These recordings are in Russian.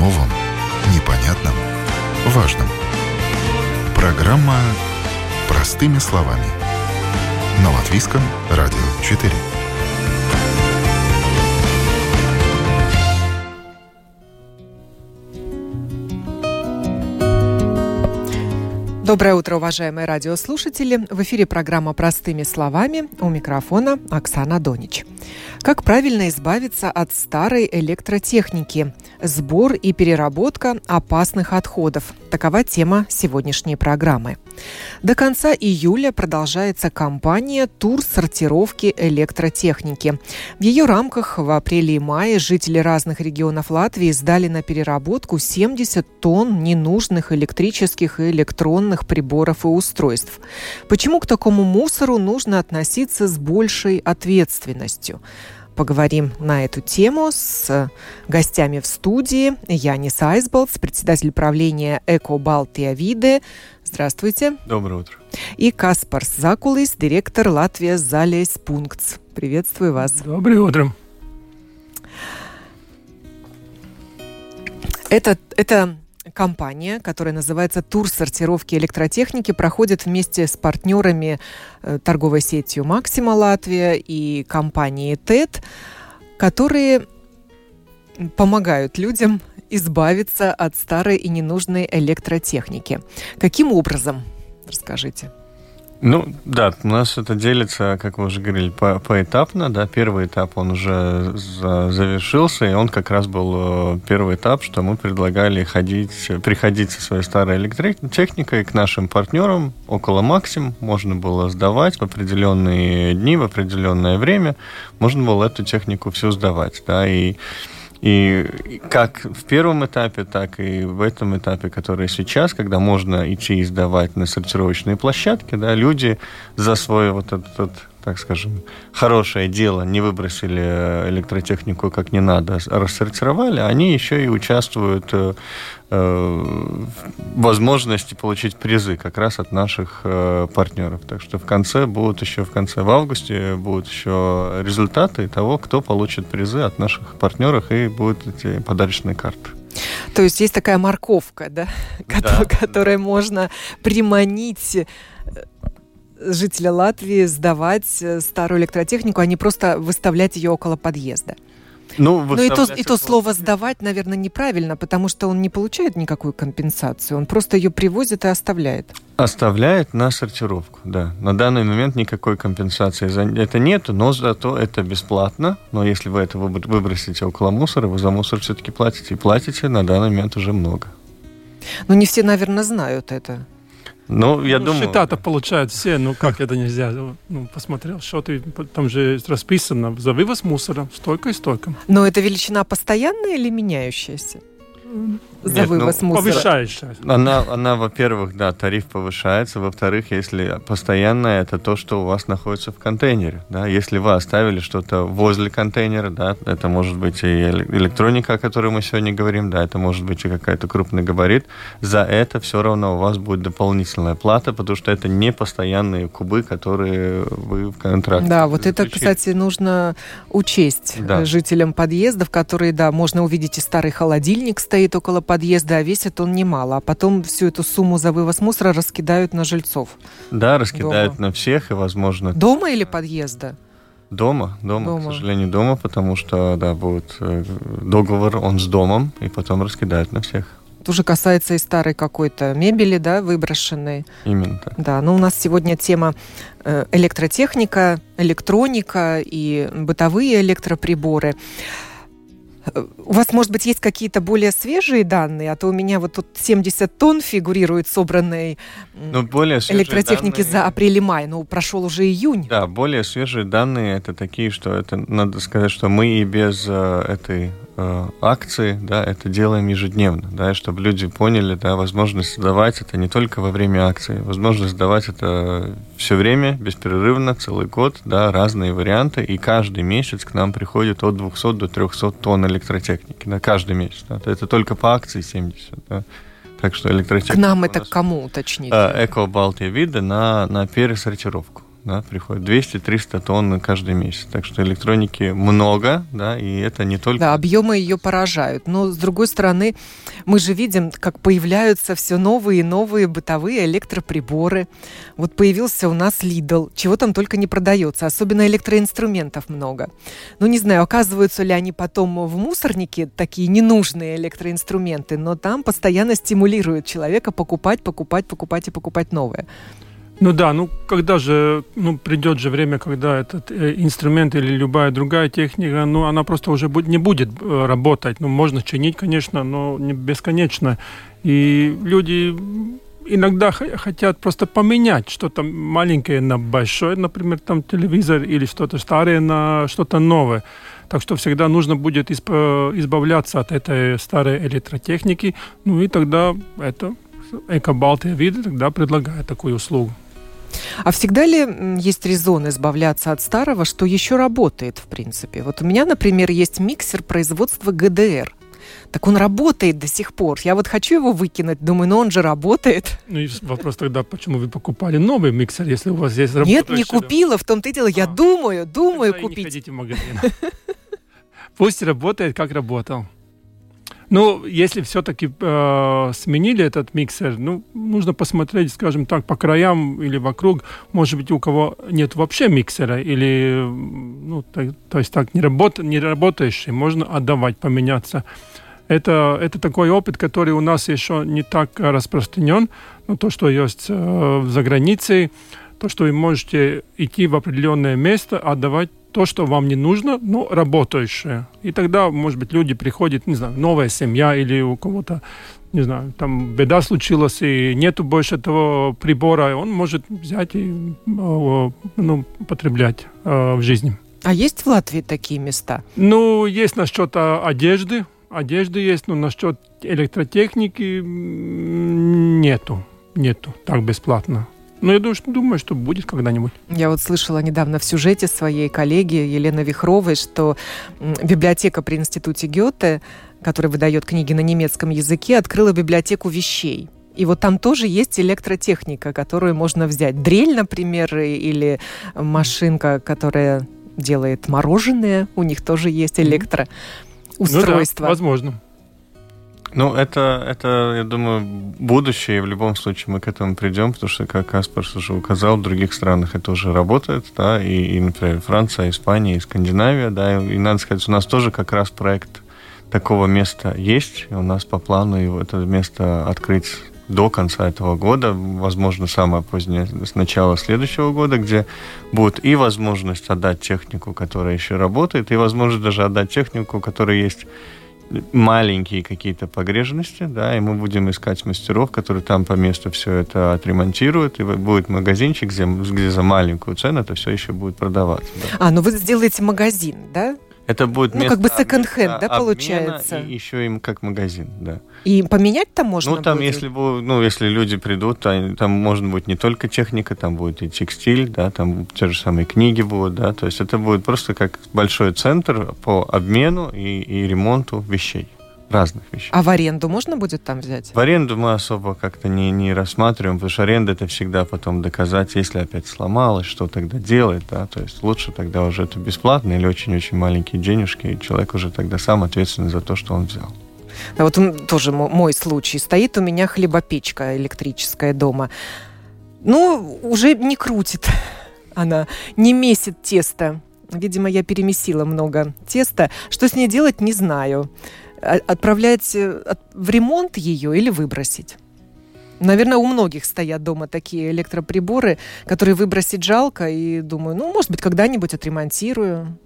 новом, непонятном, важном. Программа «Простыми словами» на Латвийском радио 4. Доброе утро, уважаемые радиослушатели. В эфире программа «Простыми словами». У микрофона Оксана Донич. Как правильно избавиться от старой электротехники? Сбор и переработка опасных отходов. Такова тема сегодняшней программы. До конца июля продолжается кампания «Тур сортировки электротехники». В ее рамках в апреле и мае жители разных регионов Латвии сдали на переработку 70 тонн ненужных электрических и электронных приборов и устройств. Почему к такому мусору нужно относиться с большей ответственностью? Поговорим на эту тему с гостями в студии. Янис Айсболтс, председатель правления Эко Балтия Виде. Здравствуйте. Доброе утро. И Каспарс Закулис, директор Латвия Залейс Пунктс. Приветствую вас. Доброе утро. Это, это компания, которая называется «Тур сортировки электротехники», проходит вместе с партнерами э, торговой сетью «Максима Латвия» и компанией ТЭД, которые помогают людям избавиться от старой и ненужной электротехники. Каким образом? Расскажите. Ну, да, у нас это делится, как вы уже говорили, по поэтапно, да, первый этап, он уже за завершился, и он как раз был э, первый этап, что мы предлагали ходить, приходить со своей старой электротехникой к нашим партнерам около Максим, можно было сдавать в определенные дни, в определенное время, можно было эту технику всю сдавать, да, и и как в первом этапе, так и в этом этапе, который сейчас, когда можно идти и сдавать на сортировочные площадки, да, люди за свой вот этот, так скажем, хорошее дело не выбросили электротехнику как не надо, а рассортировали, они еще и участвуют э, Э, возможности получить призы как раз от наших э, партнеров. Так что в конце будут еще в конце в августе будут еще результаты того, кто получит призы от наших партнеров и будут эти подарочные карты. То есть есть такая морковка, да, да. которой можно приманить э, жителя Латвии сдавать старую электротехнику, а не просто выставлять ее около подъезда. Ну, Но ну, и то, и то слово «сдавать», наверное, неправильно, потому что он не получает никакую компенсацию, он просто ее привозит и оставляет. Оставляет на сортировку, да. На данный момент никакой компенсации за это нет, но зато это бесплатно. Но если вы это выбросите около мусора, вы за мусор все-таки платите. И платите на данный момент уже много. Ну, не все, наверное, знают это. Ну, я ну, думаю... Счета-то получают все, ну как это нельзя? Ну, посмотрел счеты, там же расписано за вывоз мусора столько и столько. Но это величина постоянная или меняющаяся? За Нет, вывоз ну, мусора. Повышаешься. Она, она, во-первых, да, тариф повышается. Во-вторых, если постоянное, это то, что у вас находится в контейнере. Да? Если вы оставили что-то возле контейнера, да, это может быть и электроника, о которой мы сегодня говорим, да, это может быть и какая-то крупный габарит. За это все равно у вас будет дополнительная плата, потому что это не постоянные кубы, которые вы в контракте Да, вот заключили. это, кстати, нужно учесть да. жителям подъездов, которые, да, можно увидеть и старый холодильник стоит около подъезда, а весит он немало. А потом всю эту сумму за вывоз мусора раскидают на жильцов. Да, раскидают дома. на всех, и, возможно... Дома или подъезда? Дома, дома, дома, к сожалению, дома, потому что, да, будет э, договор, он с домом, и потом раскидают на всех. Это уже касается и старой какой-то мебели, да, выброшенной. Именно так. Да, но у нас сегодня тема э, электротехника, электроника и бытовые электроприборы. У вас, может быть, есть какие-то более свежие данные? А то у меня вот тут 70 тонн фигурирует собранной ну, более электротехники данные... за апрель-май. Ну, прошел уже июнь. Да, более свежие данные это такие, что это, надо сказать, что мы и без э, этой Э, акции, да, это делаем ежедневно, да, чтобы люди поняли, да, возможность сдавать это не только во время акции, возможность сдавать это все время, беспрерывно, целый год, да, разные варианты, и каждый месяц к нам приходит от 200 до 300 тонн электротехники, да, каждый месяц, да, это только по акции 70, да. Так что электротехника... К нам это кому, уточните? Э, Эко Балтия Вида на, на пересортировку. Да, приходит 200-300 тонн каждый месяц. Так что электроники много, да, и это не только... Да, объемы ее поражают. Но, с другой стороны, мы же видим, как появляются все новые и новые бытовые электроприборы. Вот появился у нас Lidl, чего там только не продается, особенно электроинструментов много. Ну, не знаю, оказываются ли они потом в мусорнике, такие ненужные электроинструменты, но там постоянно стимулируют человека покупать, покупать, покупать и покупать новое. Ну да, ну когда же, ну придет же время, когда этот э, инструмент или любая другая техника, ну она просто уже не будет э, работать. Ну можно чинить, конечно, но не бесконечно. И люди иногда хотят просто поменять что-то маленькое на большое, например, там телевизор или что-то старое на что-то новое. Так что всегда нужно будет избавляться от этой старой электротехники. Ну и тогда это Эко-Балтия виды тогда предлагает такую услугу. А всегда ли есть резон избавляться от старого, что еще работает, в принципе? Вот у меня, например, есть миксер производства ГДР. Так он работает до сих пор. Я вот хочу его выкинуть, думаю, но он же работает. Ну и вопрос тогда, почему вы покупали новый миксер, если у вас здесь работает? Нет, не купила, в том-то и дело. Я а, думаю, думаю купить. не ходите в магазин. Пусть работает, как работал. Ну, если все-таки э, сменили этот миксер, ну, нужно посмотреть, скажем так, по краям или вокруг. Может быть, у кого нет вообще миксера или, ну, то, то есть так, не, работ, не работающий, можно отдавать, поменяться. Это, это такой опыт, который у нас еще не так распространен. Но то, что есть э, за границей, то, что вы можете идти в определенное место, отдавать то, что вам не нужно, но работающее. И тогда, может быть, люди приходят, не знаю, новая семья или у кого-то, не знаю, там беда случилась, и нету больше этого прибора, он может взять и ну, потреблять э, в жизни. А есть в Латвии такие места? Ну, есть насчет одежды. Одежды есть, но насчет электротехники нету. Нету так бесплатно. Ну, я думаю, что, думаю, что будет когда-нибудь. Я вот слышала недавно в сюжете своей коллеги Елены Вихровой, что библиотека при институте Гёте, которая выдает книги на немецком языке, открыла библиотеку вещей. И вот там тоже есть электротехника, которую можно взять. Дрель, например, или машинка, которая делает мороженое. У них тоже есть электроустройство. Ну да, возможно. Ну, это, это, я думаю, будущее, и в любом случае мы к этому придем, потому что, как Каспарс уже указал, в других странах это уже работает, да, и, и например, Франция, Испания, и Скандинавия, да, и, и надо сказать, у нас тоже как раз проект такого места есть, у нас по плану это место открыть до конца этого года, возможно, самое позднее, с начала следующего года, где будет и возможность отдать технику, которая еще работает, и возможность даже отдать технику, которая есть маленькие какие-то погрежности, да, и мы будем искать мастеров, которые там по месту все это отремонтируют, и будет магазинчик, где, где за маленькую цену это все еще будет продаваться. Да. А, ну вы сделаете магазин, да? Это будет ну, как бы секонд-хенд, да, получается? И еще им как магазин, да. И поменять там можно Ну, там, будет? если, ну, если люди придут, то, там может быть не только техника, там будет и текстиль, да, там те же самые книги будут, да, то есть это будет просто как большой центр по обмену и, и ремонту вещей разных вещей. А в аренду можно будет там взять? В аренду мы особо как-то не, не рассматриваем, потому что аренда это всегда потом доказать, если опять сломалось, что тогда делать, да, то есть лучше тогда уже это бесплатно или очень-очень маленькие денежки, и человек уже тогда сам ответственный за то, что он взял. Да, вот он, тоже мой случай. Стоит у меня хлебопечка электрическая дома. Ну, уже не крутит она, не месит тесто. Видимо, я перемесила много теста. Что с ней делать, не знаю. А, отправлять э, в ремонт ее или выбросить? Наверное, у многих стоят дома такие электроприборы, которые выбросить жалко, и думаю, ну, может быть, когда-нибудь отремонтирую.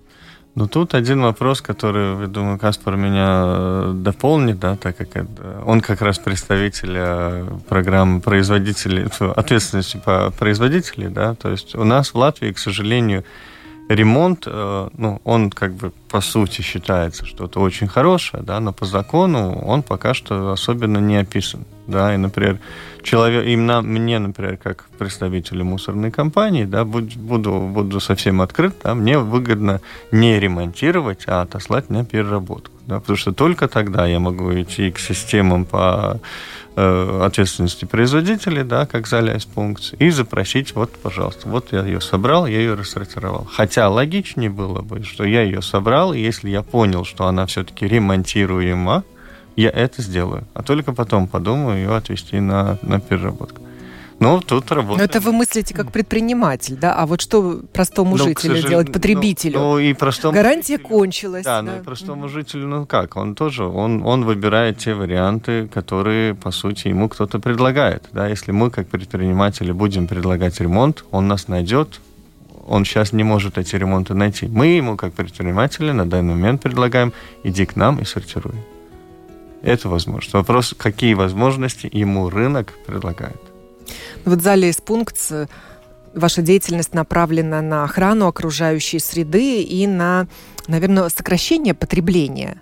Ну, тут один вопрос, который, я думаю, Каспар меня э, дополнит, да, так как он как раз представитель э, программы производителей, ответственности по производителей, да, то есть у нас в Латвии, к сожалению, ремонт, э, ну, он как бы по сути считается что-то очень хорошее, да, но по закону он пока что особенно не описан, да, и, например, человек, именно мне, например, как представителю мусорной компании, да, буду, буду совсем открыт, да, мне выгодно не ремонтировать, а отослать на переработку. Да, потому что только тогда я могу идти к системам по э, ответственности производителей, да, как залясь пункт, и запросить, вот, пожалуйста, вот я ее собрал, я ее рассортировал. Хотя логичнее было бы, что я ее собрал, и если я понял, что она все-таки ремонтируема, я это сделаю. А только потом подумаю ее отвести на, на переработку. Ну, тут работает. Но это вы мыслите как предприниматель, да? А вот что простому ну, жителю делать, потребителю? Ну, ну и простому Гарантия жителю, кончилась. Да, да, ну и простому жителю, ну как, он тоже, он, он выбирает те варианты, которые, по сути, ему кто-то предлагает. Да? Если мы, как предприниматели, будем предлагать ремонт, он нас найдет, он сейчас не может эти ремонты найти. Мы ему, как предприниматели, на данный момент предлагаем, иди к нам и сортируй. Это возможно. Вопрос, какие возможности ему рынок предлагает. Вот в зале из пункт ваша деятельность направлена на охрану окружающей среды и на, наверное, сокращение потребления.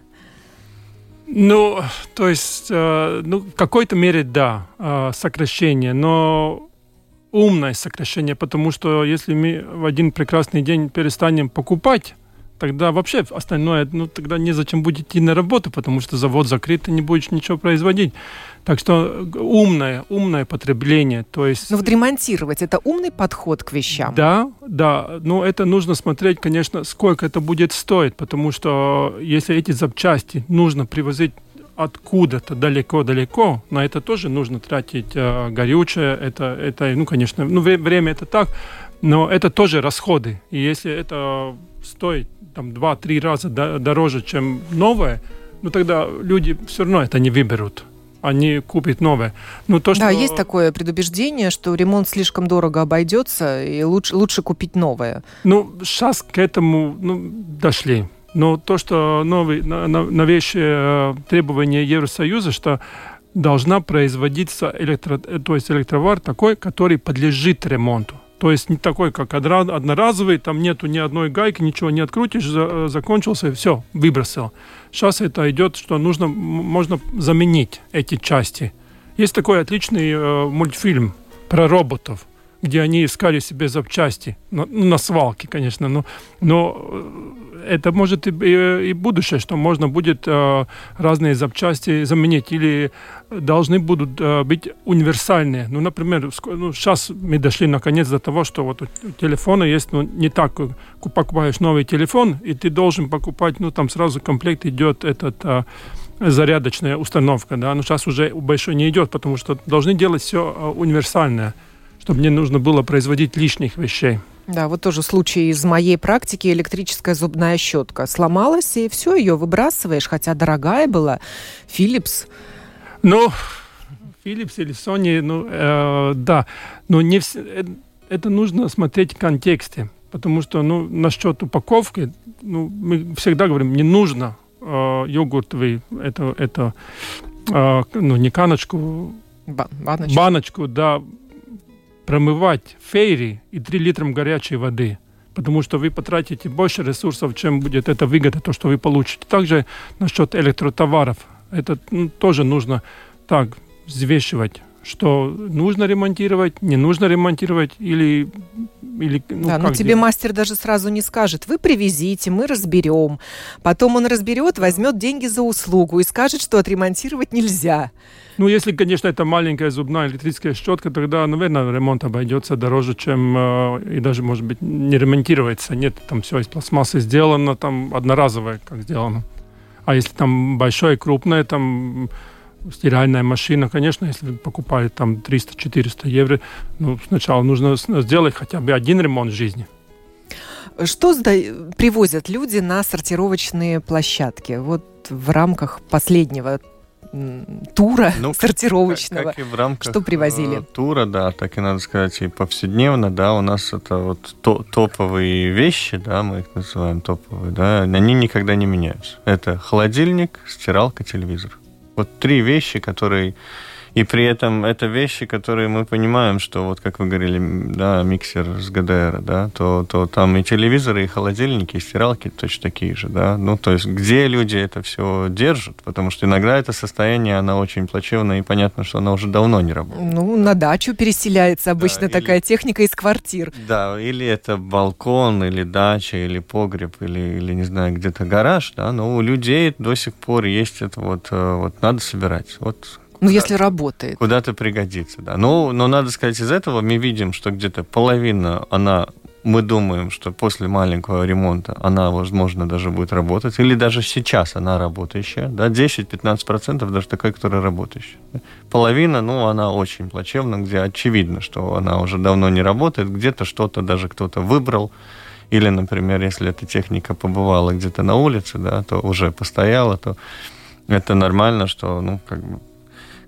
Ну, то есть, э, ну, в какой-то мере, да, э, сокращение, но умное сокращение, потому что если мы в один прекрасный день перестанем покупать тогда вообще остальное, ну, тогда незачем будет идти на работу, потому что завод закрыт, ты не будешь ничего производить. Так что умное, умное потребление, то есть... Но вот ремонтировать, это умный подход к вещам? Да, да, но это нужно смотреть, конечно, сколько это будет стоить, потому что если эти запчасти нужно привозить откуда-то далеко-далеко, на это тоже нужно тратить э, горючее, это, это, ну, конечно, ну, время это так, но это тоже расходы. И если это стоит там 2-3 раза дороже, чем новое, ну тогда люди все равно это не выберут они купят новое. Ну, то, что... Да, есть такое предубеждение, что ремонт слишком дорого обойдется, и лучше, лучше купить новое. Ну, сейчас к этому ну, дошли. Но то, что новые, новейшие э, требования Евросоюза, что должна производиться электро, то есть электровар такой, который подлежит ремонту. То есть не такой, как одноразовый, там нету ни одной гайки, ничего не открутишь, за, закончился, и все, выбросил. Сейчас это идет, что нужно, можно заменить эти части. Есть такой отличный э, мультфильм про роботов, где они искали себе запчасти, на, ну, на свалке, конечно, но, но э, это может и, и, и будущее, что можно будет э, разные запчасти заменить или должны будут э, быть универсальные. Ну, например, ну, сейчас мы дошли наконец до того, что вот у телефона есть, ну, не так, э, покупаешь новый телефон, и ты должен покупать, ну, там сразу комплект идет этот э, зарядочная установка, да, но сейчас уже большой не идет, потому что должны делать все э, универсальное, чтобы не нужно было производить лишних вещей. Да, вот тоже случай из моей практики. Электрическая зубная щетка сломалась, и все, ее выбрасываешь, хотя дорогая была. Philips. Ну, Philips или Sony, ну, э, да. Но не вс... Э, это нужно смотреть в контексте. Потому что, ну, насчет упаковки, ну, мы всегда говорим, не нужно э, йогуртовый, это, это э, ну, не каночку, баночку. баночку, да, промывать фейри и 3 литром горячей воды, потому что вы потратите больше ресурсов, чем будет это выгода, то, что вы получите. Также насчет электротоваров. Это ну, тоже нужно так взвешивать что нужно ремонтировать, не нужно ремонтировать или... или ну, да, но тебе делать? мастер даже сразу не скажет, вы привезите, мы разберем. Потом он разберет, возьмет деньги за услугу и скажет, что отремонтировать нельзя. Ну, если, конечно, это маленькая зубная электрическая щетка, тогда, наверное, ремонт обойдется дороже, чем э, и даже, может быть, не ремонтируется. Нет, там все из пластмассы сделано, там одноразовое, как сделано. А если там большое, крупное, там стиральная машина, конечно, если вы покупали там 300-400 евро, ну, сначала нужно сделать хотя бы один ремонт в жизни. Что привозят люди на сортировочные площадки? Вот в рамках последнего тура ну, сортировочного. Как, как и в рамках что привозили? Э, тура, да, так и надо сказать, и повседневно, да, у нас это вот то, топовые вещи, да, мы их называем топовые, да, они никогда не меняются. Это холодильник, стиралка, телевизор. Вот три вещи, которые И при этом это вещи, которые мы понимаем, что вот как вы говорили, да, миксер с ГДР, да, то, то там и телевизоры, и холодильники, и стиралки точно такие же, да. Ну, то есть где люди это все держат? Потому что иногда это состояние, она очень плачевная, и понятно, что она уже давно не работает. Ну, на дачу переселяется обычно да, такая или... техника из квартир. Да, или это балкон, или дача, или погреб, или, или не знаю, где-то гараж, да, но у людей до сих пор есть это вот, э, вот надо собирать. Вот ну, если работает. Куда-то пригодится, да. Ну, но надо сказать, из этого мы видим, что где-то половина, она мы думаем, что после маленького ремонта она, возможно, даже будет работать, или даже сейчас она работающая, да, 10-15% даже такая, которая работающая. Половина, ну, она очень плачевна, где очевидно, что она уже давно не работает, где-то что-то даже кто-то выбрал, или, например, если эта техника побывала где-то на улице, да, то уже постояла, то это нормально, что, ну, как бы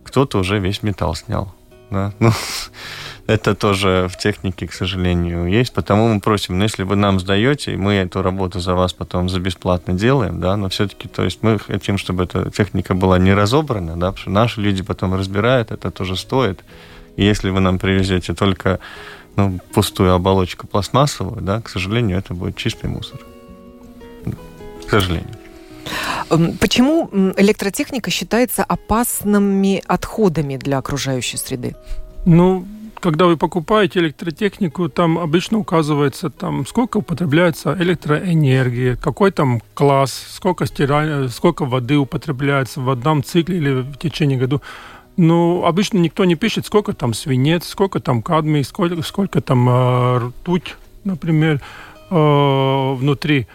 кто-то уже весь металл снял. Да? Ну, это тоже в технике, к сожалению, есть. Потому мы просим, ну, если вы нам сдаете, мы эту работу за вас потом за бесплатно делаем, да, но все-таки, то есть мы хотим, чтобы эта техника была не разобрана, да, потому что наши люди потом разбирают, это тоже стоит. И если вы нам привезете только ну, пустую оболочку пластмассовую, да, к сожалению, это будет чистый мусор. К сожалению. Эм, почему электротехника считается опасными отходами для окружающей среды? Ну, когда вы покупаете электротехнику, там обычно указывается, там, сколько употребляется электроэнергии, какой там класс, сколько, стираль... сколько воды употребляется в одном цикле или в течение года. Но обычно никто не пишет, сколько там свинец, сколько там кадмий, сколько, сколько там э, ртуть, например, э, внутри.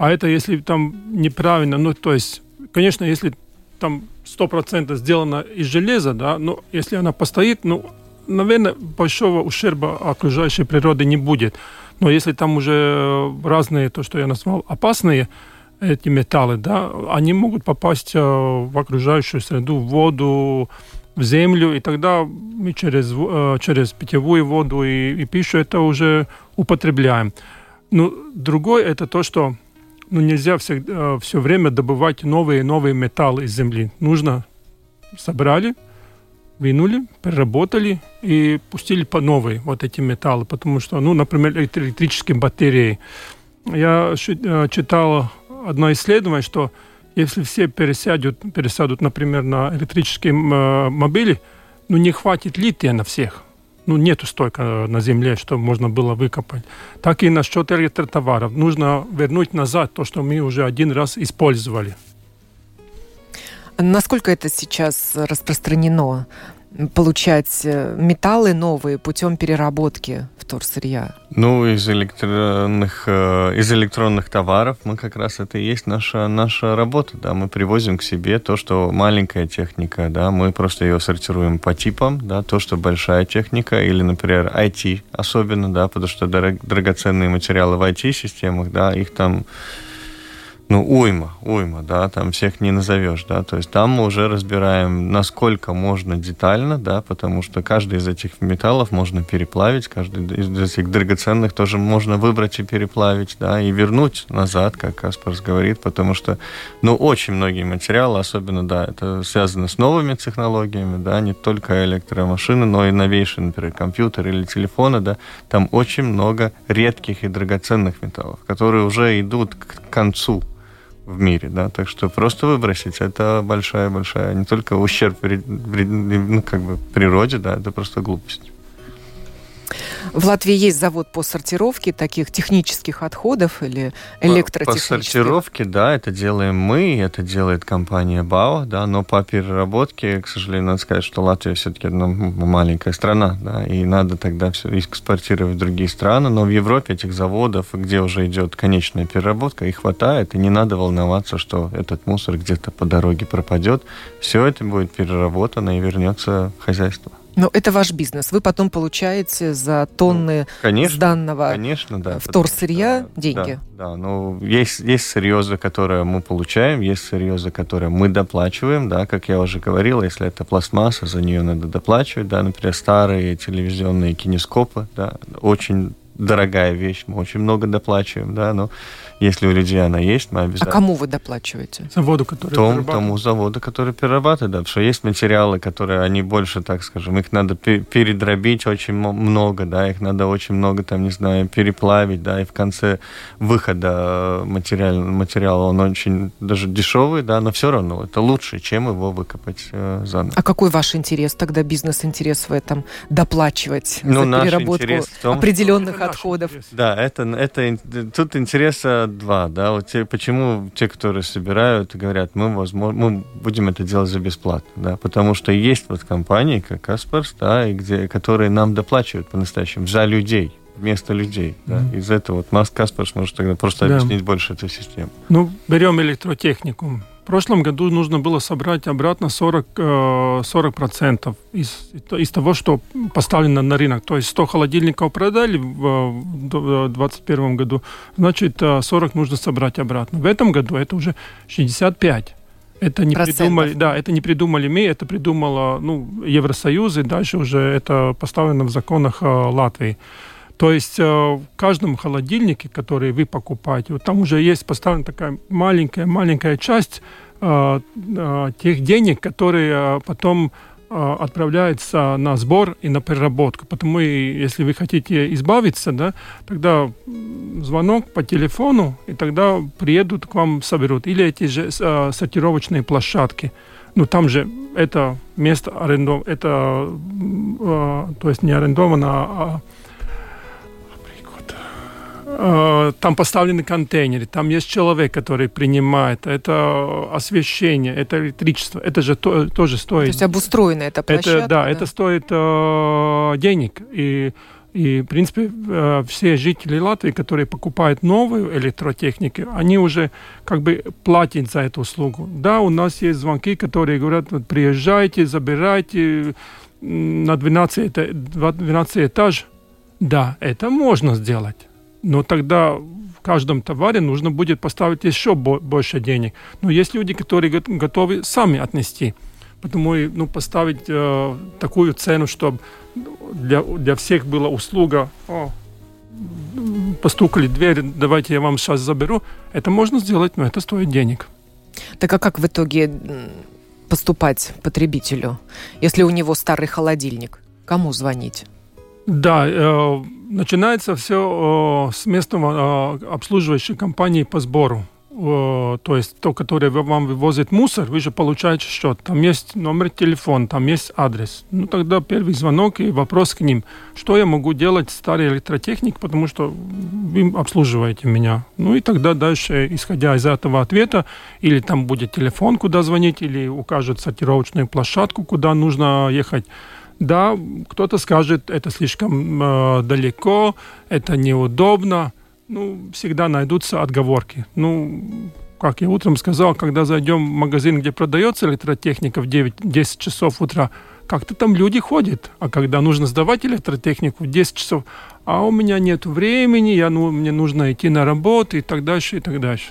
А это если там неправильно, ну, то есть, конечно, если там 100% сделано из железа, да, но если она постоит, ну, наверное, большого ущерба окружающей природы не будет. Но если там уже разные, то, что я назвал, опасные эти металлы, да, они могут попасть э, в окружающую среду, в воду, в землю, и тогда мы через, э, через питьевую воду и, и пищу это уже употребляем. Ну, другой это то, что ну, нельзя все, э, все время добывать новые и новые металлы из земли. Нужно собрали, вынули, переработали и пустили по новой вот эти металлы, потому что, ну, например, электрические батареи. Я э, читал одно исследование, что если все пересядут, пересядут, например, на электрические э, мобили, ну, не хватит лития на всех ну, нету столько на земле, что можно было выкопать. Так и насчет электротоваров. Нужно вернуть назад то, что мы уже один раз использовали. Насколько это сейчас распространено? получать э, металлы новые путем переработки вторсырья? Ну, из электронных, э, из электронных товаров мы как раз это и есть наша, наша работа, да, мы привозим к себе то, что маленькая техника, да, мы просто ее сортируем по типам, да, то, что большая техника, или, например, IT особенно, да, потому что драгоценные материалы в IT-системах, да, их там ну, уйма, уйма, да, там всех не назовешь, да, то есть там мы уже разбираем, насколько можно детально, да, потому что каждый из этих металлов можно переплавить, каждый из этих драгоценных тоже можно выбрать и переплавить, да, и вернуть назад, как Каспарс говорит, потому что, ну, очень многие материалы, особенно, да, это связано с новыми технологиями, да, не только электромашины, но и новейшие, например, компьютеры или телефоны, да, там очень много редких и драгоценных металлов, которые уже идут к концу в мире, да, так что просто выбросить это большая-большая, не только ущерб ну, как бы природе, да, это просто глупость. В Латвии есть завод по сортировке таких технических отходов или электротехнических? По сортировке, да, это делаем мы, это делает компания БАО, да, но по переработке, к сожалению, надо сказать, что Латвия все-таки ну, маленькая страна, да, и надо тогда все экспортировать в другие страны, но в Европе этих заводов, где уже идет конечная переработка, их хватает, и не надо волноваться, что этот мусор где-то по дороге пропадет. Все это будет переработано и вернется в хозяйство. Но это ваш бизнес. Вы потом получаете за тонны ну, конечно, сданного конечно, да, вторсырья да, деньги. Да, да, ну есть, есть сырье, за которое мы получаем, есть сырье, за которое мы доплачиваем, да, как я уже говорил, если это пластмасса, за нее надо доплачивать, да, например, старые телевизионные кинескопы, да, очень дорогая вещь, мы очень много доплачиваем, да, но Если у людей она есть, мы обязательно... А кому вы доплачиваете? Заводу, который Том, тому заводу, который перерабатывает, да, потому что есть материалы, которые, они больше, так скажем, их надо передробить очень много, да, их надо очень много, там, не знаю, переплавить, да, и в конце выхода материал, материала он очень даже дешевый, да, но все равно это лучше, чем его выкопать э, заново. А какой ваш интерес тогда, бизнес-интерес в этом доплачивать ну, за переработку том, определенных отходов? Интерес. Да, это, это, тут интереса два, да, вот те, почему те, которые собирают, говорят, мы, возможно, мы будем это делать за бесплатно, да, потому что есть вот компании, как Каспарс, да, и где, которые нам доплачивают по-настоящему за людей, вместо людей. Да. Mm-hmm. Из этого вот Маск Каспарс может тогда просто да. объяснить больше эту систему. Ну, берем электротехнику. В прошлом году нужно было собрать обратно 40, 40% э, из, из того, что поставлено на рынок. То есть 100 холодильников продали в 2021 году, значит 40 э, нужно собрать обратно. В этом году это уже 65. Это не Процентов. придумали, да, это не придумали мы, это придумала ну, Евросоюз, и дальше уже это поставлено в законах э, Латвии. То есть э, в каждом холодильнике, который вы покупаете, вот там уже есть поставлена такая маленькая-маленькая часть э, э, тех денег, которые потом отправляются на сбор и на переработку. Потому если вы хотите избавиться, да, тогда звонок по телефону, и тогда приедут к вам, соберут. Или эти же сортировочные площадки. Ну, там же это место арендовано, это, то есть не арендовано, а там поставлены контейнеры, там есть человек, который принимает, это освещение, это электричество, это же то, тоже стоит. То есть обустроена эта площадка? Это, да, да, это стоит э, денег. И, и, в принципе, э, все жители Латвии, которые покупают новую электротехнику, они уже как бы платят за эту услугу. Да, у нас есть звонки, которые говорят, приезжайте, забирайте на 12, 12 этаж. Да, это можно сделать но тогда в каждом товаре нужно будет поставить еще больше денег. Но есть люди, которые готовы сами отнести. Потому ну, поставить э, такую цену, чтобы для, для всех была услуга, о, постукали дверь, давайте я вам сейчас заберу, это можно сделать, но это стоит денег. Так а как в итоге поступать потребителю, если у него старый холодильник? Кому звонить? Да, э, начинается все э, с местного э, обслуживающей компании по сбору. Э, то есть то, которое вам вывозит мусор, вы же получаете счет. Там есть номер телефона, там есть адрес. Ну тогда первый звонок и вопрос к ним. Что я могу делать старый электротехник, потому что вы обслуживаете меня. Ну и тогда дальше, исходя из этого ответа, или там будет телефон, куда звонить, или укажут сортировочную площадку, куда нужно ехать да, кто-то скажет, это слишком э, далеко, это неудобно. Ну, всегда найдутся отговорки. Ну, как я утром сказал, когда зайдем в магазин, где продается электротехника в 9-10 часов утра, как-то там люди ходят. А когда нужно сдавать электротехнику в 10 часов, а у меня нет времени, я, ну, мне нужно идти на работу и так дальше, и так дальше.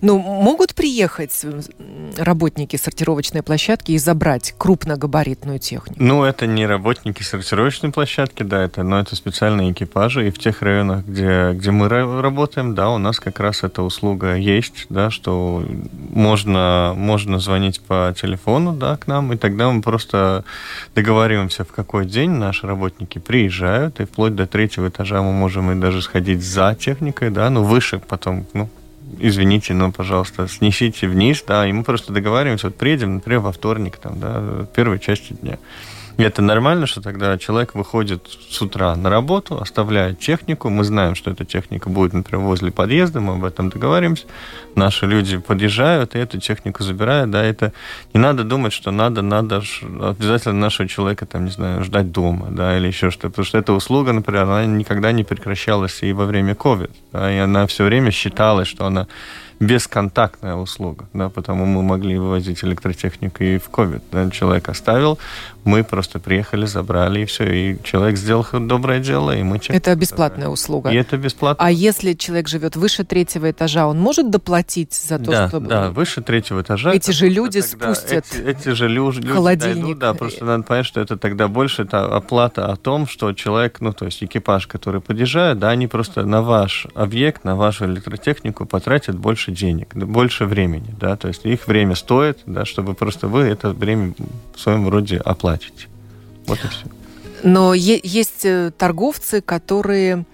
Ну, могут приехать работники сортировочной площадки и забрать крупногабаритную технику? Ну, это не работники сортировочной площадки, да, это, но это специальные экипажи, и в тех районах, где, где мы работаем, да, у нас как раз эта услуга есть, да, что можно, можно звонить по телефону, да, к нам, и тогда мы просто договариваемся, в какой день наши работники приезжают, и вплоть до третьего этажа мы можем и даже сходить за техникой, да, ну, выше потом, ну, извините, но, пожалуйста, снесите вниз, да, и мы просто договариваемся, вот приедем, например, во вторник, там, да, первой части дня. Это нормально, что тогда человек выходит с утра на работу, оставляет технику. Мы знаем, что эта техника будет, например, возле подъезда, мы об этом договариваемся. Наши люди подъезжают и эту технику забирают. Да, это не надо думать, что надо, надо обязательно нашего человека, там, не знаю, ждать дома, да, или еще что-то. Потому что эта услуга, например, она никогда не прекращалась и во время COVID. Да, и она все время считалась, что она бесконтактная услуга, да, потому мы могли вывозить электротехнику и в COVID. Да, человек оставил, мы просто приехали, забрали, и все, и человек сделал доброе дело, и мы... Это бесплатная забрали. услуга. И это бесплатно. А если человек живет выше третьего этажа, он может доплатить за то, да, чтобы... Да, выше третьего этажа. Эти же люди спустят эти, эти же люди, холодильник. Дойдут, да, просто надо понять, что это тогда больше это оплата о том, что человек, ну, то есть экипаж, который подъезжает, да, они просто на ваш объект, на вашу электротехнику потратят больше денег, больше времени, да, то есть их время стоит, да, чтобы просто вы это время в своем роде оплатите. Вот и все. Но есть э, торговцы, которые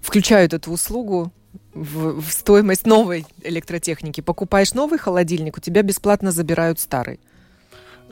включают эту услугу в, в стоимость новой электротехники. Покупаешь новый холодильник, у тебя бесплатно забирают старый.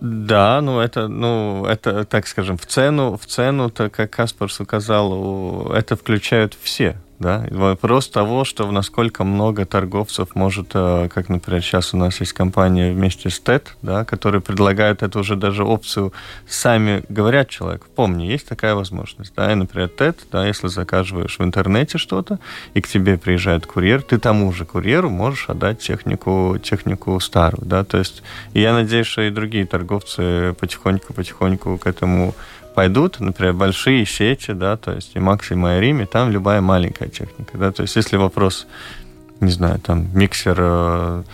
Да, ну это, ну это, так скажем, в цену, в цену, то как Каспарс указал, это включают все да? Вопрос того, что насколько много торговцев может, э, как, например, сейчас у нас есть компания вместе с TED, да, которые предлагают эту уже даже опцию, сами говорят человеку, помни, есть такая возможность, да, и, например, TED, да, если заказываешь в интернете что-то, и к тебе приезжает курьер, ты тому же курьеру можешь отдать технику, технику старую, да, то есть, и я надеюсь, что и другие торговцы потихоньку-потихоньку к этому пойдут, например, большие сети, да, то есть и Максим, и Риме, там любая маленькая техника, да, то есть если вопрос, не знаю, там миксер,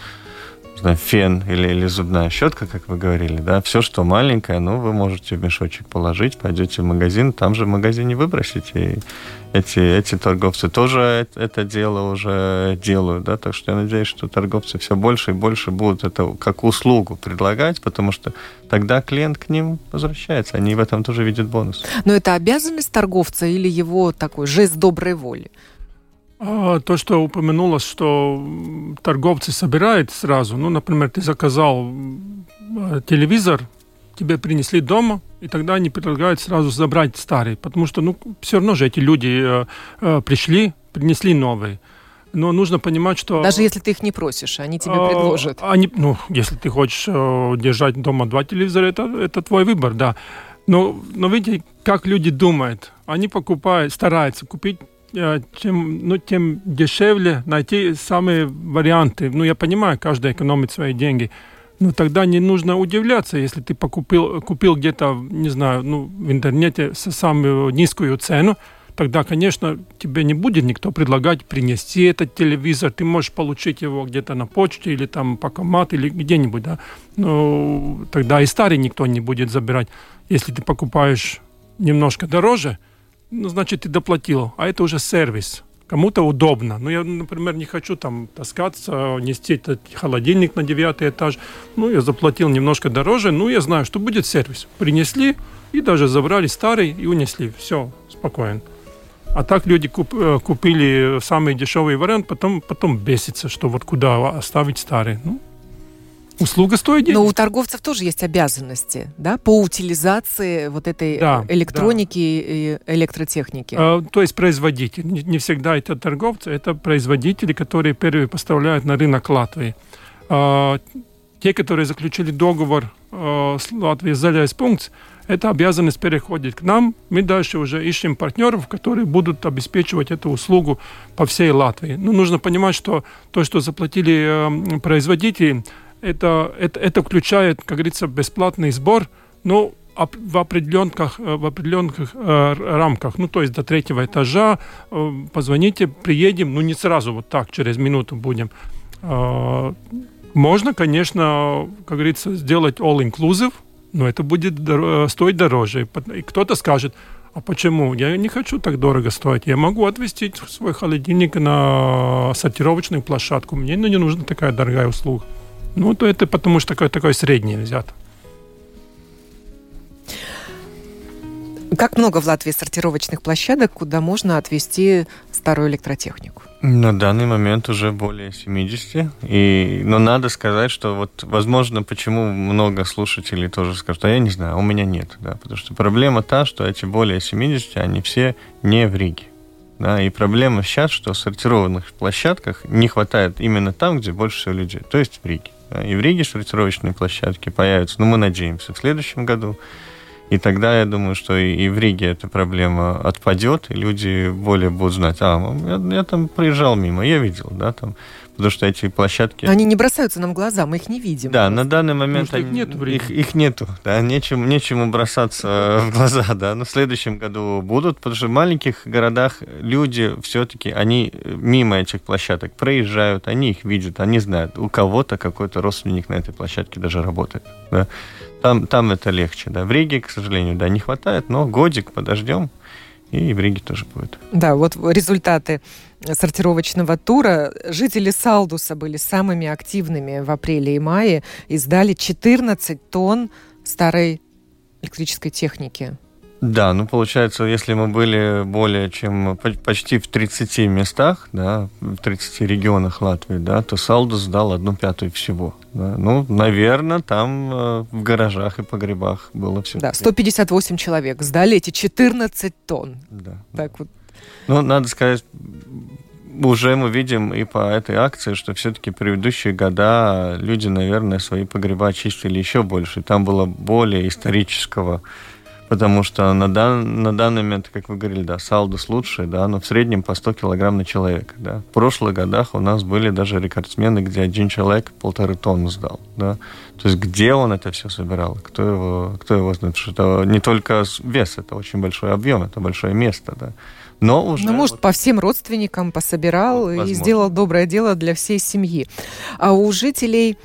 знаю, фен или, или зубная щетка, как вы говорили, да, все, что маленькое, ну, вы можете в мешочек положить, пойдете в магазин, там же в магазине выбросите, и эти, эти торговцы тоже это дело уже делают, да, так что я надеюсь, что торговцы все больше и больше будут это как услугу предлагать, потому что тогда клиент к ним возвращается, они в этом тоже видят бонус. Но это обязанность торговца или его такой жест доброй воли? А, то, что упомянулось, что торговцы собирают сразу, ну, например, ты заказал э, телевизор, тебе принесли дома, и тогда они предлагают сразу забрать старый, потому что, ну, все равно же эти люди э, э, пришли, принесли новый. Но нужно понимать, что... Даже если ты их не просишь, они тебе предложат. Они, ну, если ты хочешь держать дома два телевизора, это, это твой выбор, да. Но, но видите, как люди думают. Они покупают, стараются купить чем, ну, тем дешевле найти самые варианты. Ну, я понимаю, каждый экономит свои деньги ну тогда не нужно удивляться, если ты покупил, купил где-то, не знаю, ну, в интернете с самую низкую цену, тогда, конечно, тебе не будет никто предлагать принести этот телевизор. Ты можешь получить его где-то на почте или там по комат или где-нибудь, да. Но тогда и старый никто не будет забирать. Если ты покупаешь немножко дороже, ну, значит, ты доплатил, а это уже сервис. Кому-то удобно. Ну, я, например, не хочу там таскаться, нести этот холодильник на девятый этаж. Ну, я заплатил немножко дороже, ну, я знаю, что будет сервис. Принесли и даже забрали старый и унесли. Все, спокойно. А так люди куп, э, купили самый дешевый вариант, потом, потом бесится, что вот куда оставить старый. Ну, Услуга стоит денег. Но у торговцев тоже есть обязанности, да, по утилизации вот этой да, электроники да. и электротехники. А, то есть производитель. Не, не всегда это торговцы, это производители, которые первые поставляют на рынок Латвии. А, те, которые заключили договор а, с Латвией Заляйспункт, эта обязанность переходит к нам. Мы дальше уже ищем партнеров, которые будут обеспечивать эту услугу по всей Латвии. Ну, нужно понимать, что то, что заплатили э, производители, это, это, это включает, как говорится, бесплатный сбор, но в определенных, э, в определенных э, рамках. Ну, то есть до третьего этажа э, позвоните, приедем, ну, не сразу вот так, через минуту будем. Можно, конечно, как говорится, сделать all-inclusive, но это будет стоить дороже. И кто-то скажет, а почему? Я не хочу так дорого стоить. Я могу отвезти свой холодильник на сортировочную площадку. Мне ну, не нужна такая дорогая услуга. Ну, то это потому что такое, такое среднее взято. Как много в Латвии сортировочных площадок, куда можно отвезти старую электротехнику? На данный момент уже более 70. И, но надо сказать, что вот, возможно, почему много слушателей тоже скажут, а я не знаю, у меня нет. Да, потому что проблема та, что эти более 70, они все не в Риге. Да, и проблема сейчас, что сортированных площадках не хватает именно там, где больше всего людей, то есть в Риге. И в Риге сортировочные площадки появятся, ну, мы надеемся, в следующем году. И тогда я думаю, что и, и в Риге эта проблема отпадет, и люди более будут знать, а, я, я там проезжал мимо, я видел, да, там потому что эти площадки... Они не бросаются нам в глаза, мы их не видим. Да, на данный момент они, их нету. Их, их нету, да, нечем, нечему бросаться в глаза, да, но в следующем году будут, потому что в маленьких городах люди все-таки, они мимо этих площадок проезжают, они их видят, они знают, у кого-то какой-то родственник на этой площадке даже работает, да. Там, там это легче, да. В Риге, к сожалению, да, не хватает, но годик подождем, и в Риге тоже будет. Да, вот результаты сортировочного тура. Жители Салдуса были самыми активными в апреле и мае и сдали 14 тонн старой электрической техники. Да, ну получается, если мы были более чем почти в 30 местах, да, в 30 регионах Латвии, да, то Салдус сдал одну пятую всего. Да. Ну, наверное, там э, в гаражах и погребах было все. Да, 158 человек сдали эти 14 тонн. Да. Так вот. Ну, надо сказать, уже мы видим и по этой акции, что все-таки предыдущие года люди, наверное, свои погреба чистили еще больше. Там было более исторического потому что на, дан, на данный момент, как вы говорили, да, салдус лучший, да, но в среднем по 100 килограмм на человека, да. В прошлых годах у нас были даже рекордсмены, где один человек полторы тонны сдал, да. То есть где он это все собирал, кто его, кто его знает, что это не только вес, это очень большой объем, это большое место, да. Но уже... Ну, может, вот... по всем родственникам пособирал вот, и сделал доброе дело для всей семьи. А у жителей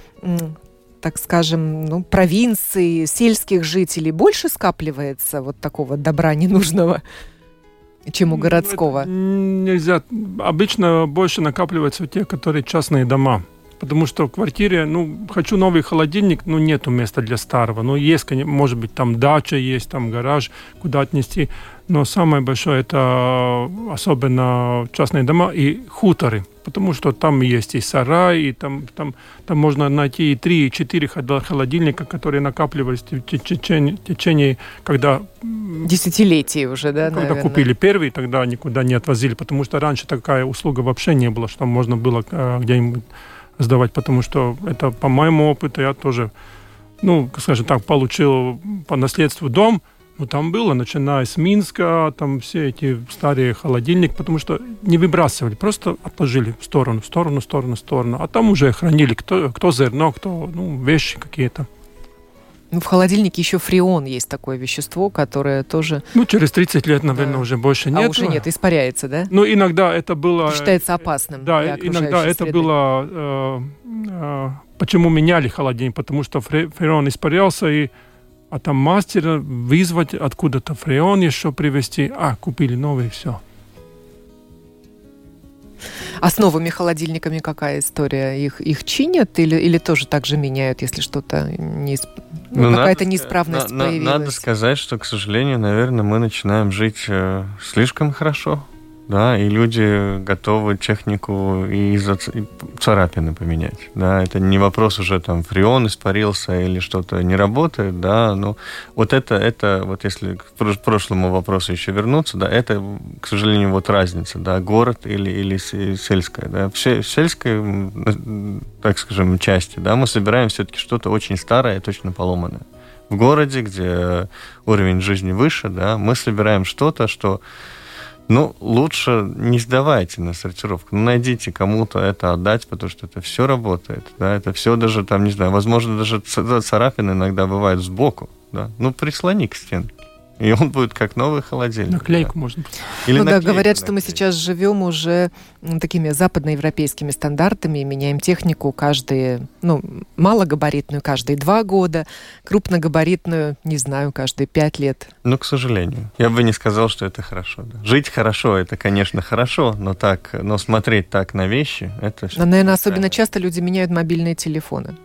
так скажем, ну, провинции, сельских жителей больше скапливается вот такого добра ненужного, чем у ну, городского? Это нельзя. Обычно больше накапливается у тех, которые частные дома. Потому что в квартире, ну, хочу новый холодильник, ну, нету места для старого. Ну, есть, может быть, там дача есть, там гараж, куда отнести. Но самое большое это особенно частные дома и хуторы, потому что там есть и сарай, и там, там, там можно найти и три, и четыре холодильника, которые накапливались в течение, в течение когда... Десятилетий уже, да, Когда наверное. купили первый, тогда никуда не отвозили, потому что раньше такая услуга вообще не было, что можно было э, где-нибудь сдавать, потому что это, по моему опыту, я тоже, ну, скажем так, получил по наследству дом – ну, там было, начиная с Минска, там все эти старые холодильники, потому что не выбрасывали, просто отложили в сторону, в сторону, в сторону, в сторону. А там уже хранили кто, кто зерно, кто ну, вещи какие-то. Ну, в холодильнике еще фреон есть такое вещество, которое тоже... Ну, через 30 лет, наверное, да. уже больше нет. А уже нет, испаряется, да? Ну, иногда это было... Считается опасным Да, иногда это среды. было... Э, э, почему меняли холодильник? Потому что фреон испарялся, и а там мастера вызвать откуда-то фреон еще привезти, а, купили новый, все. А с новыми холодильниками какая история? Их, их чинят или, или тоже так же меняют, если что-то не, ну, ну, какая-то неисправность на, появилась? Надо сказать, что, к сожалению, наверное, мы начинаем жить э, слишком хорошо да, и люди готовы технику и, за, и царапины поменять, да, это не вопрос уже там фреон испарился или что-то не работает, да, ну, вот это, это, вот если к прошлому вопросу еще вернуться, да, это, к сожалению, вот разница, да, город или, или сельская, да, в сельской, так скажем, части, да, мы собираем все-таки что-то очень старое точно поломанное. В городе, где уровень жизни выше, да, мы собираем что-то, что ну, лучше не сдавайте на сортировку. Ну, найдите кому-то это отдать, потому что это все работает. Да? Это все даже там, не знаю, возможно, даже царапины иногда бывают сбоку. Да? Ну, прислони к стенке. И он будет как новый холодильник. Наклейку да. можно. Или ну да, говорят, что мы сейчас живем уже такими западноевропейскими стандартами, меняем технику каждые, ну, малогабаритную каждые два года, крупногабаритную, не знаю, каждые пять лет. Ну, к сожалению. Я бы не сказал, что это хорошо. Да. Жить хорошо, это, конечно, хорошо, но так, но смотреть так на вещи, это... Но, наверное, особенно часто люди меняют мобильные телефоны.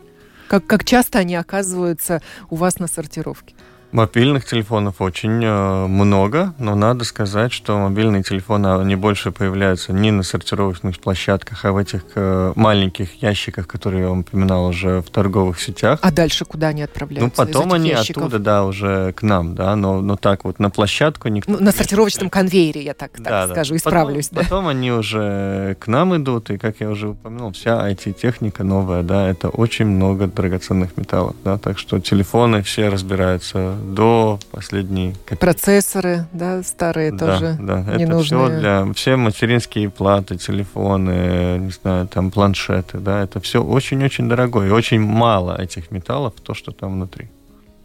Как, как часто они оказываются у вас на сортировке? Мобильных телефонов очень э, много, но надо сказать, что мобильные телефоны, они больше появляются не на сортировочных площадках, а в этих э, маленьких ящиках, которые я вам упоминал уже в торговых сетях. А дальше куда они отправляются? Ну, потом они ящиков? оттуда, да, уже к нам, да, но, но так вот на площадку никто... Ну, на сортировочном конвейере, я так, так да, скажу, да. исправлюсь. Потом, да. потом они уже к нам идут, и, как я уже упомянул, вся IT-техника новая, да, это очень много драгоценных металлов, да, так что телефоны все разбираются до последней копейки. Процессоры, да, старые да, тоже да. Это ненужные. все для все материнские платы, телефоны, не знаю, там планшеты, да, это все очень-очень дорогое и очень мало этих металлов, то, что там внутри.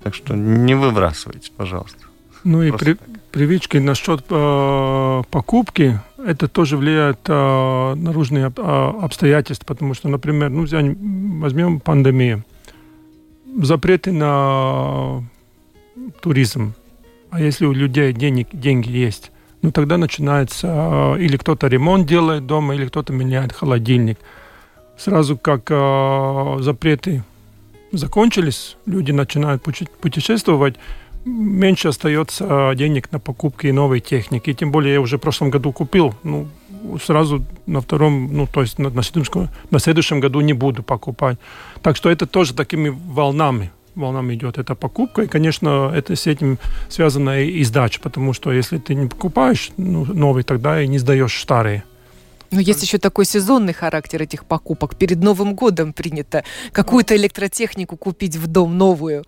Так что не выбрасывайте, пожалуйста. Ну и при, привычки насчет э, покупки, это тоже влияет э, наружные э, обстоятельства, потому что, например, ну, взять, возьмем пандемию, запреты на туризм, а если у людей денег, деньги есть, ну тогда начинается э, или кто-то ремонт делает дома, или кто-то меняет холодильник. Сразу как э, запреты закончились, люди начинают путешествовать, меньше остается денег на покупки новой техники. И тем более я уже в прошлом году купил, ну, сразу на втором, ну, то есть на, на, следующем, на следующем году не буду покупать. Так что это тоже такими волнами волнами идет эта покупка. И, конечно, это с этим связана и сдача, потому что если ты не покупаешь ну, новый, тогда и не сдаешь старые. Но есть еще такой сезонный характер этих покупок. Перед Новым годом принято какую-то электротехнику купить в дом новую.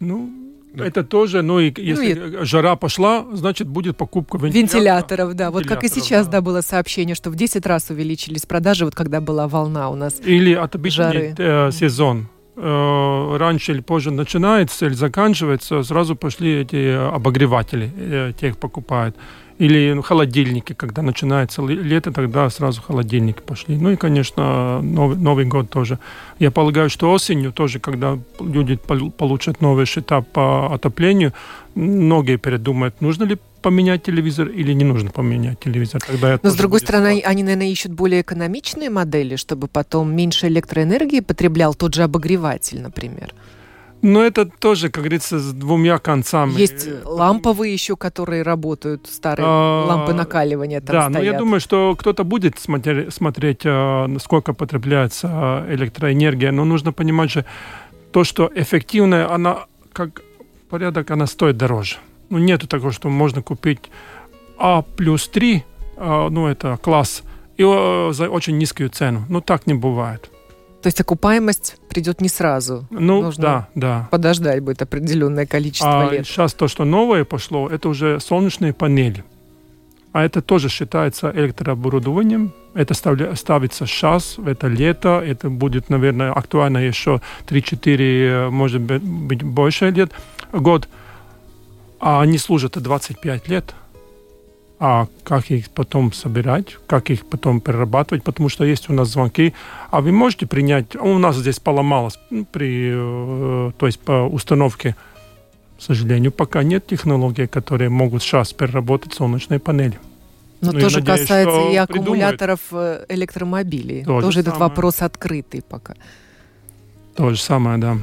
Ну, да. Это тоже, ну и если ну, и... жара пошла, значит будет покупка вентиляторов. Вентиляторов, да. Вот как и сейчас, да. да, было сообщение, что в 10 раз увеличились продажи, вот когда была волна у нас Или от обычный э, сезон. Э, раньше или позже начинается или заканчивается, сразу пошли эти обогреватели, э, тех покупают. Или ну, холодильники, когда начинается лето, тогда сразу холодильники пошли. Ну и, конечно, Новый, Новый год тоже. Я полагаю, что осенью тоже, когда люди получат новые счета по отоплению, многие передумают, нужно ли поменять телевизор или не нужно поменять телевизор. Тогда Но с другой стороны, спать. они, наверное, ищут более экономичные модели, чтобы потом меньше электроэнергии потреблял тот же обогреватель, например. Но это тоже, как говорится, с двумя концами. Есть ламповые еще, которые работают, старые а, лампы накаливания там Да, стоят. но я думаю, что кто-то будет смотреть, смотреть а, сколько потребляется а, электроэнергия, но нужно понимать же, то, что эффективная, она как порядок, она стоит дороже. Ну, нету такого, что можно купить А плюс 3, ну, это класс, и за очень низкую цену. Ну, так не бывает. То есть окупаемость придет не сразу. Ну, Нужно да, да. Подождать будет определенное количество а лет. Сейчас то, что новое пошло, это уже солнечные панели. А это тоже считается электрооборудованием. Это ставится сейчас, это лето, это будет, наверное, актуально еще 3-4, может быть, больше лет, год. А они служат 25 лет а как их потом собирать, как их потом перерабатывать, потому что есть у нас звонки, а вы можете принять, у нас здесь поломалось при, э, то есть по установке, к сожалению, пока нет технологий, которые могут сейчас переработать солнечные панели. Но ну, тоже надеюсь, касается и аккумуляторов придумают. Э, электромобилей. То тоже этот самое. вопрос открытый пока. То же самое, да.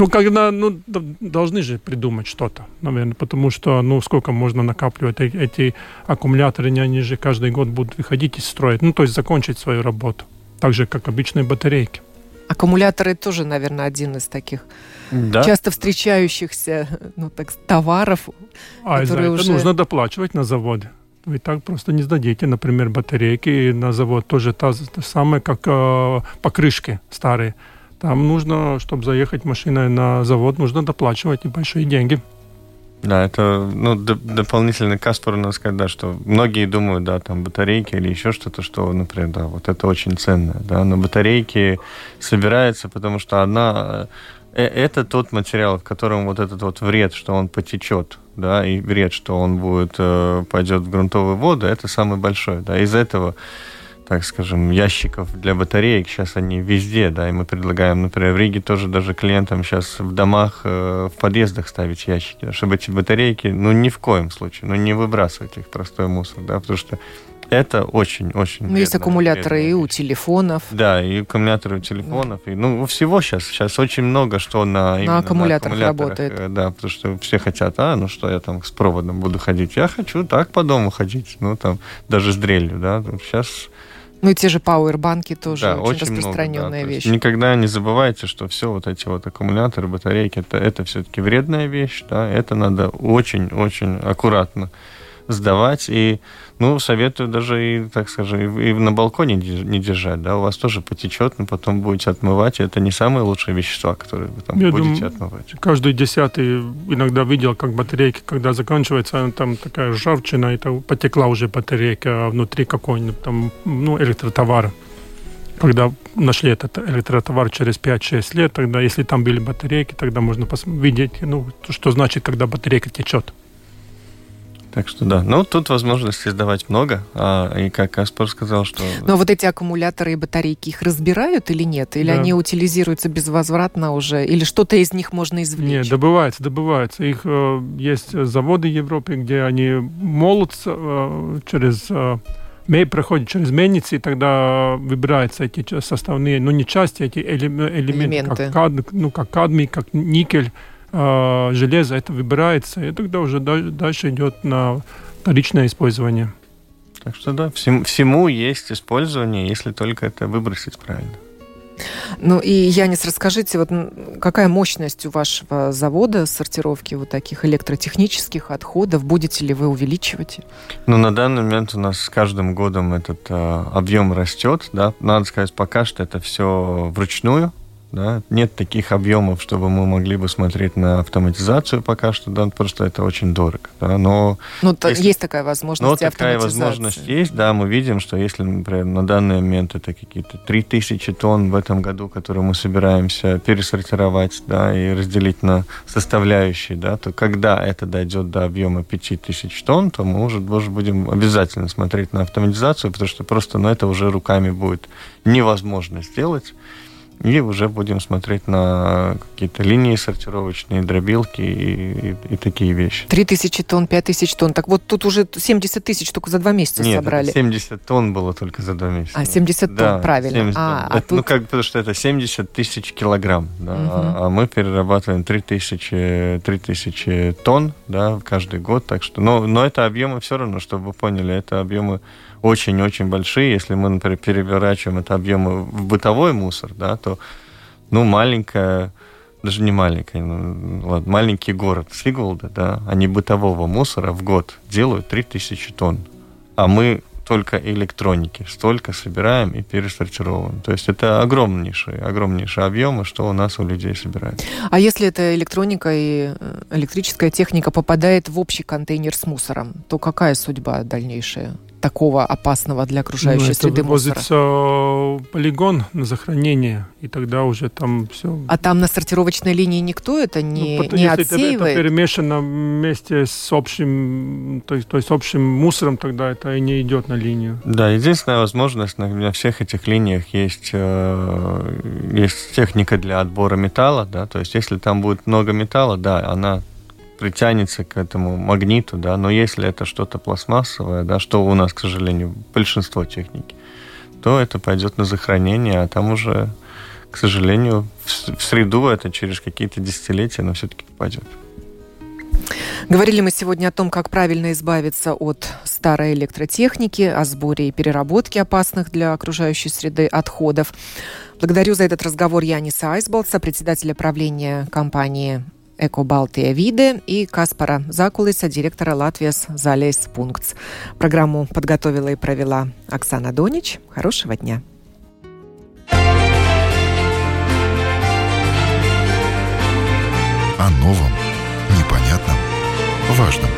Ну, когда, ну, должны же придумать что-то, наверное, потому что, ну, сколько можно накапливать эти, аккумуляторы, они же каждый год будут выходить и строить, ну, то есть закончить свою работу, так же, как обычные батарейки. Аккумуляторы тоже, наверное, один из таких да. часто встречающихся ну, так, товаров. А за это уже... нужно доплачивать на заводе. Вы так просто не сдадите, например, батарейки на завод. Тоже та, та самое, как э, покрышки старые. Там нужно, чтобы заехать машиной на завод, нужно доплачивать небольшие деньги. Да, это ну, дополнительный Каспар, надо сказать, да, что многие думают, да, там батарейки или еще что-то, что, например, да, вот это очень ценно, да, но батарейки собираются, потому что одна, э, это тот материал, в котором вот этот вот вред, что он потечет, да, и вред, что он будет, э, пойдет в грунтовые воды, это самый большой, да, из этого так скажем, ящиков для батареек. Сейчас они везде, да, и мы предлагаем, например, в Риге тоже даже клиентам сейчас в домах, э, в подъездах ставить ящики, да, чтобы эти батарейки, ну, ни в коем случае, ну, не выбрасывать их простой мусор, да, потому что это очень-очень. Ну, есть аккумуляторы и у телефонов. Да, и аккумуляторы у телефонов. И, ну, всего сейчас. Сейчас очень много что на, на аккумуляторах, на аккумуляторах работает. Э, да, потому что все хотят, а, ну что я там с проводом буду ходить. Я хочу так по дому ходить, ну, там, даже с дрелью, да. Сейчас ну и те же пауэрбанки тоже да, очень, очень распространенная много, да. вещь. Никогда не забывайте, что все вот эти вот аккумуляторы, батарейки, это, это все-таки вредная вещь, да, это надо очень-очень аккуратно сдавать. И, ну, советую даже, и, так скажем, и на балконе не держать, да, у вас тоже потечет, но потом будете отмывать, и это не самые лучшие вещества, которые вы там Я будете думаю, отмывать. Каждый десятый иногда видел, как батарейки, когда заканчивается, там такая ржавчина, это потекла уже батарейка, а внутри какой-нибудь там, ну, электротовар когда нашли этот электротовар через 5-6 лет, тогда, если там были батарейки, тогда можно видеть, ну, что значит, когда батарейка течет. Так что да. Ну, тут возможностей сдавать много. А, и как Каспар сказал, что... Но вот эти аккумуляторы и батарейки, их разбирают или нет? Или да. они утилизируются безвозвратно уже? Или что-то из них можно извлечь? Нет, добывается, добывается. Их э, есть заводы в Европе, где они молотся э, через... Э, проходит через мельницы, и тогда выбираются эти составные, ну не части, эти элементы, элементы. Как, кад, ну, как кадмий, как никель, э, железо, это выбирается, и тогда уже дальше идет на вторичное использование. Так что да, всему, всему есть использование, если только это выбросить правильно. Ну и, Янис, расскажите, вот какая мощность у вашего завода сортировки вот таких электротехнических отходов? Будете ли вы увеличивать? Ну, на данный момент у нас с каждым годом этот э, объем растет, да. Надо сказать, пока что это все вручную, да? Нет таких объемов, чтобы мы могли бы смотреть на автоматизацию пока что, да, просто это очень дорого. Да? Но ну, если... есть такая возможность. Но такая возможность есть, да, мы видим, что если, например, на данный момент это какие-то 3000 тонн в этом году, которые мы собираемся пересортировать, да, и разделить на составляющие, да, то когда это дойдет до объема 5000 тонн, то мы уже, уже будем обязательно смотреть на автоматизацию, потому что просто, ну, это уже руками будет невозможно сделать. И уже будем смотреть на какие-то линии сортировочные, дробилки и, и, и такие вещи. Три тысячи тонн, пять тысяч тонн. Так вот тут уже 70 тысяч только за два месяца Нет, собрали. 70 тонн было только за два месяца. А, 70 да, тонн, правильно. 70 а, тонн. А это, тут... Ну, как, потому что это 70 тысяч килограмм, да, угу. а, а мы перерабатываем 3 тысячи, 3 тысячи тонн, да, каждый год. Так что, но, но это объемы все равно, чтобы вы поняли, это объемы очень-очень большие. Если мы, например, переворачиваем это объемы в бытовой мусор, да, то ну, маленькая, даже не маленькая, ну, ладно, маленький город Сигулда, да, они бытового мусора в год делают 3000 тонн. А мы только электроники столько собираем и пересортировываем. То есть это огромнейшие, огромнейшие объемы, что у нас у людей собирается. А если эта электроника и э, электрическая техника попадает в общий контейнер с мусором, то какая судьба дальнейшая? Такого опасного для окружающей ну, среды мусора? Это полигон на захоронение, и тогда уже там все... А там на сортировочной линии никто это не, ну, не если отсеивает? Это, это перемешано вместе с общим, то есть, то есть общим мусором, тогда это и не идет на линию. Да, единственная возможность на, на всех этих линиях есть, э, есть техника для отбора металла, да, то есть если там будет много металла, да, она притянется к этому магниту, да, но если это что-то пластмассовое, да, что у нас, к сожалению, большинство техники, то это пойдет на захоронение, а там уже, к сожалению, в среду это через какие-то десятилетия, но все-таки попадет. Говорили мы сегодня о том, как правильно избавиться от старой электротехники, о сборе и переработке опасных для окружающей среды отходов. Благодарю за этот разговор Яниса Айсболтса, председателя правления компании Эко Балтия Виде и Каспара Закулиса, директора Латвиас Залейс Пунктс. Программу подготовила и провела Оксана Донич. Хорошего дня. О новом, непонятном, важном.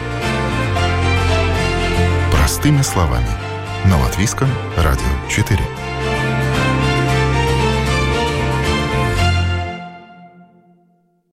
Простыми словами. На Латвийском радио 4.